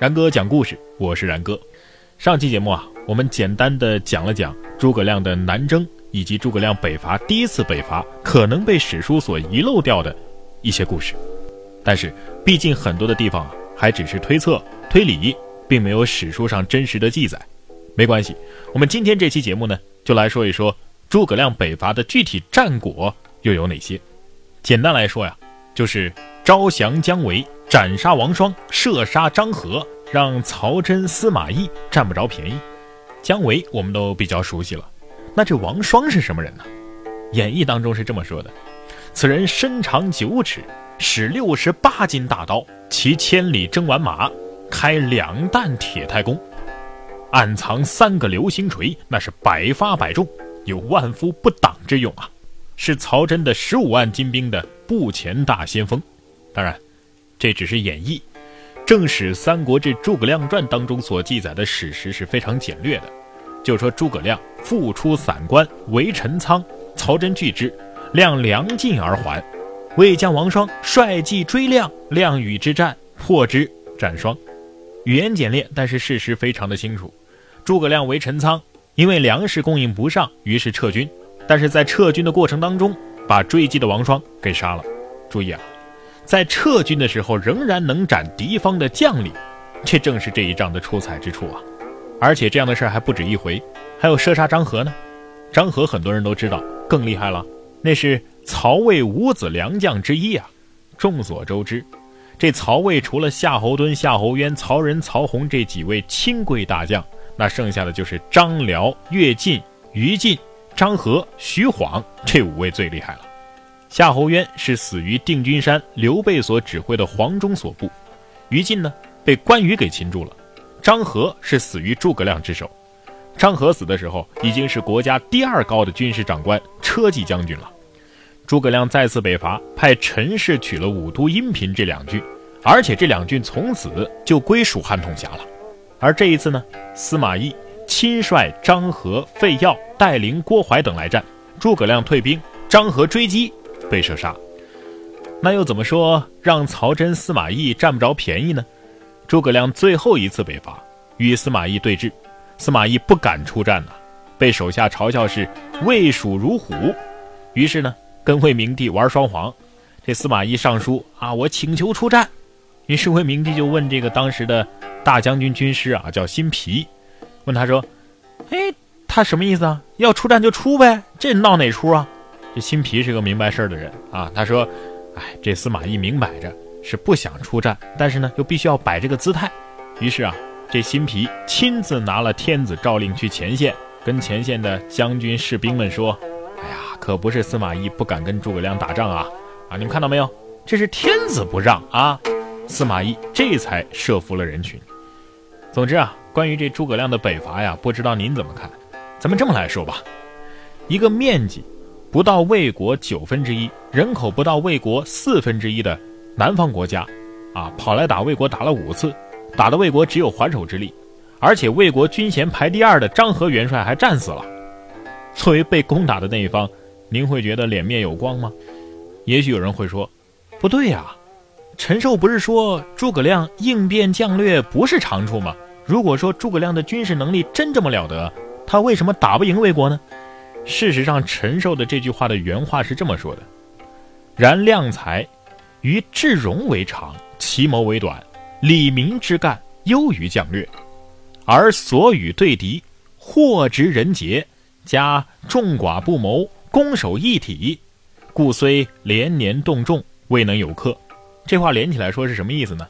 然哥讲故事，我是然哥。上期节目啊，我们简单的讲了讲诸葛亮的南征，以及诸葛亮北伐第一次北伐可能被史书所遗漏掉的一些故事。但是，毕竟很多的地方啊，还只是推测、推理，并没有史书上真实的记载。没关系，我们今天这期节目呢，就来说一说诸葛亮北伐的具体战果又有哪些。简单来说呀，就是招降姜维，斩杀王双，射杀张合。让曹真、司马懿占不着便宜。姜维我们都比较熟悉了，那这王双是什么人呢？演义当中是这么说的：此人身长九尺，使六十八斤大刀，骑千里征完马，开两弹铁太弓，暗藏三个流星锤，那是百发百中，有万夫不挡之勇啊！是曹真的十五万精兵的步前大先锋。当然，这只是演义。正史《三国志·诸葛亮传》当中所记载的史实是非常简略的，就说诸葛亮复出散关，围陈仓，曹真拒之，亮粮尽而还，魏将王双率骑追亮，亮与之战，破之，斩双。语言简练，但是事实非常的清楚。诸葛亮围陈仓，因为粮食供应不上，于是撤军，但是在撤军的过程当中，把追击的王双给杀了。注意啊！在撤军的时候，仍然能斩敌方的将领，这正是这一仗的出彩之处啊！而且这样的事儿还不止一回，还有射杀张合呢。张合很多人都知道，更厉害了，那是曹魏五子良将之一啊。众所周知，这曹魏除了夏侯惇、夏侯渊、曹仁、曹洪这几位亲贵大将，那剩下的就是张辽、乐进、于禁、张合、徐晃这五位最厉害了。夏侯渊是死于定军山刘备所指挥的黄忠所部，于禁呢被关羽给擒住了，张合是死于诸葛亮之手。张合死的时候已经是国家第二高的军事长官车骑将军了。诸葛亮再次北伐，派陈氏取了武都、阴平这两郡，而且这两郡从此就归属汉统辖了。而这一次呢，司马懿亲率张合、费耀带领郭淮等来战，诸葛亮退兵，张合追击。被射杀，那又怎么说让曹真、司马懿占不着便宜呢？诸葛亮最后一次北伐，与司马懿对峙，司马懿不敢出战呐，被手下嘲笑是魏蜀如虎，于是呢，跟魏明帝玩双簧。这司马懿上书啊，我请求出战，于是魏明帝就问这个当时的大将军军师啊，叫辛毗，问他说：“哎，他什么意思啊？要出战就出呗，这闹哪出啊？”这辛毗是个明白事儿的人啊，他说：“哎，这司马懿明摆着是不想出战，但是呢，又必须要摆这个姿态。于是啊，这辛毗亲自拿了天子诏令去前线，跟前线的将军士兵们说：‘哎呀，可不是司马懿不敢跟诸葛亮打仗啊！啊，你们看到没有？这是天子不让啊！’司马懿这才设伏了人群。总之啊，关于这诸葛亮的北伐呀，不知道您怎么看？咱们这么来说吧，一个面积。”不到魏国九分之一，人口不到魏国四分之一的南方国家，啊，跑来打魏国打了五次，打的魏国只有还手之力，而且魏国军衔排第二的张合元帅还战死了。作为被攻打的那一方，您会觉得脸面有光吗？也许有人会说，不对呀，陈寿不是说诸葛亮应变将略不是长处吗？如果说诸葛亮的军事能力真这么了得，他为什么打不赢魏国呢？事实上，陈寿的这句话的原话是这么说的：“然量才，于智容为长，其谋为短，理明之干优于将略，而所与对敌，或直人杰，加众寡不谋，攻守一体，故虽连年动众，未能有克。”这话连起来说是什么意思呢？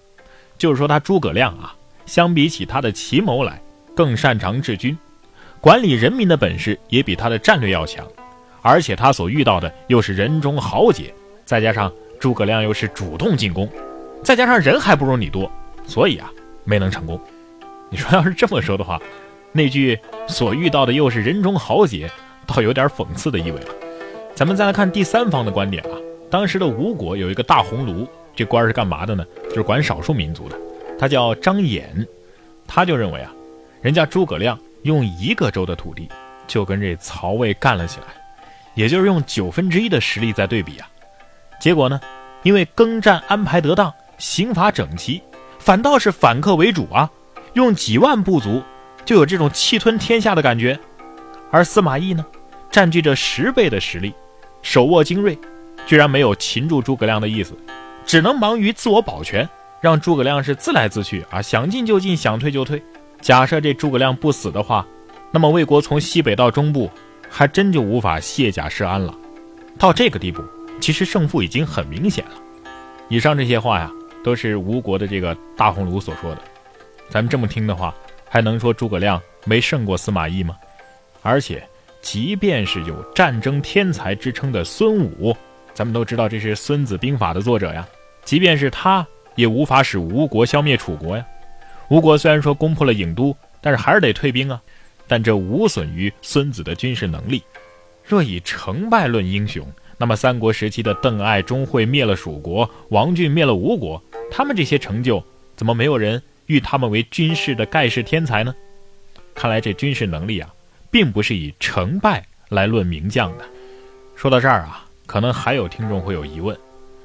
就是说他诸葛亮啊，相比起他的奇谋来，更擅长治军。管理人民的本事也比他的战略要强，而且他所遇到的又是人中豪杰，再加上诸葛亮又是主动进攻，再加上人还不如你多，所以啊没能成功。你说要是这么说的话，那句所遇到的又是人中豪杰，倒有点讽刺的意味了。咱们再来看第三方的观点啊，当时的吴国有一个大鸿胪，这官是干嘛的呢？就是管少数民族的，他叫张衍，他就认为啊，人家诸葛亮。用一个州的土地就跟这曹魏干了起来，也就是用九分之一的实力在对比啊。结果呢，因为耕战安排得当，刑罚整齐，反倒是反客为主啊，用几万部族就有这种气吞天下的感觉。而司马懿呢，占据着十倍的实力，手握精锐，居然没有擒住诸葛亮的意思，只能忙于自我保全，让诸葛亮是自来自去啊，想进就进，想退就退。假设这诸葛亮不死的话，那么魏国从西北到中部，还真就无法卸甲释安了。到这个地步，其实胜负已经很明显了。以上这些话呀，都是吴国的这个大鸿胪所说的。咱们这么听的话，还能说诸葛亮没胜过司马懿吗？而且，即便是有战争天才之称的孙武，咱们都知道这是《孙子兵法》的作者呀。即便是他，也无法使吴国消灭楚国呀。吴国虽然说攻破了郢都，但是还是得退兵啊。但这无损于孙子的军事能力。若以成败论英雄，那么三国时期的邓艾、钟会灭了蜀国，王浚灭了吴国，他们这些成就，怎么没有人誉他们为军事的盖世天才呢？看来这军事能力啊。并不是以成败来论名将的。说到这儿啊，可能还有听众会有疑问：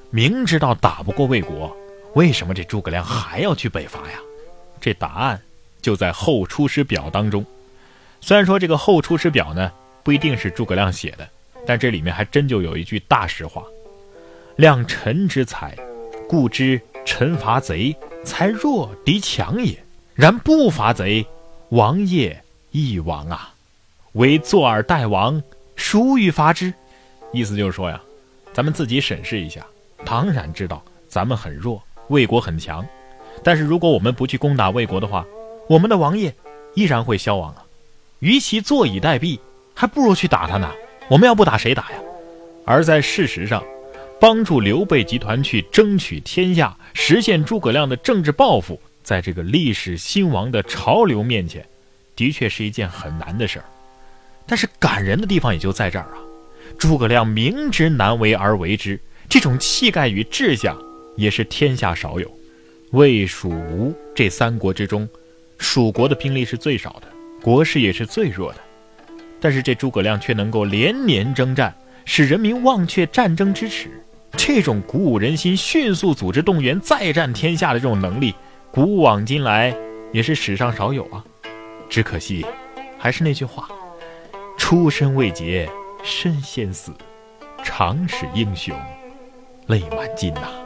明知道打不过魏国，为什么这诸葛亮还要去北伐呀？这答案就在《后出师表》当中。虽然说这个《后出师表》呢不一定是诸葛亮写的，但这里面还真就有一句大实话：“量臣之才，故知臣伐贼，才弱敌强也；然不伐贼，王业亦亡啊。”为坐而待亡，孰与伐之？意思就是说呀，咱们自己审视一下。当然知道咱们很弱，魏国很强，但是如果我们不去攻打魏国的话，我们的王业依然会消亡啊。与其坐以待毙，还不如去打他呢。我们要不打谁打呀？而在事实上，帮助刘备集团去争取天下，实现诸葛亮的政治抱负，在这个历史兴亡的潮流面前，的确是一件很难的事儿。但是感人的地方也就在这儿啊！诸葛亮明知难为而为之，这种气概与志向也是天下少有。魏、蜀、吴这三国之中，蜀国的兵力是最少的，国势也是最弱的。但是这诸葛亮却能够连年征战，使人民忘却战争之耻。这种鼓舞人心、迅速组织动员、再战天下的这种能力，古往今来也是史上少有啊！只可惜，还是那句话。出身未捷身先死，常使英雄泪满襟呐。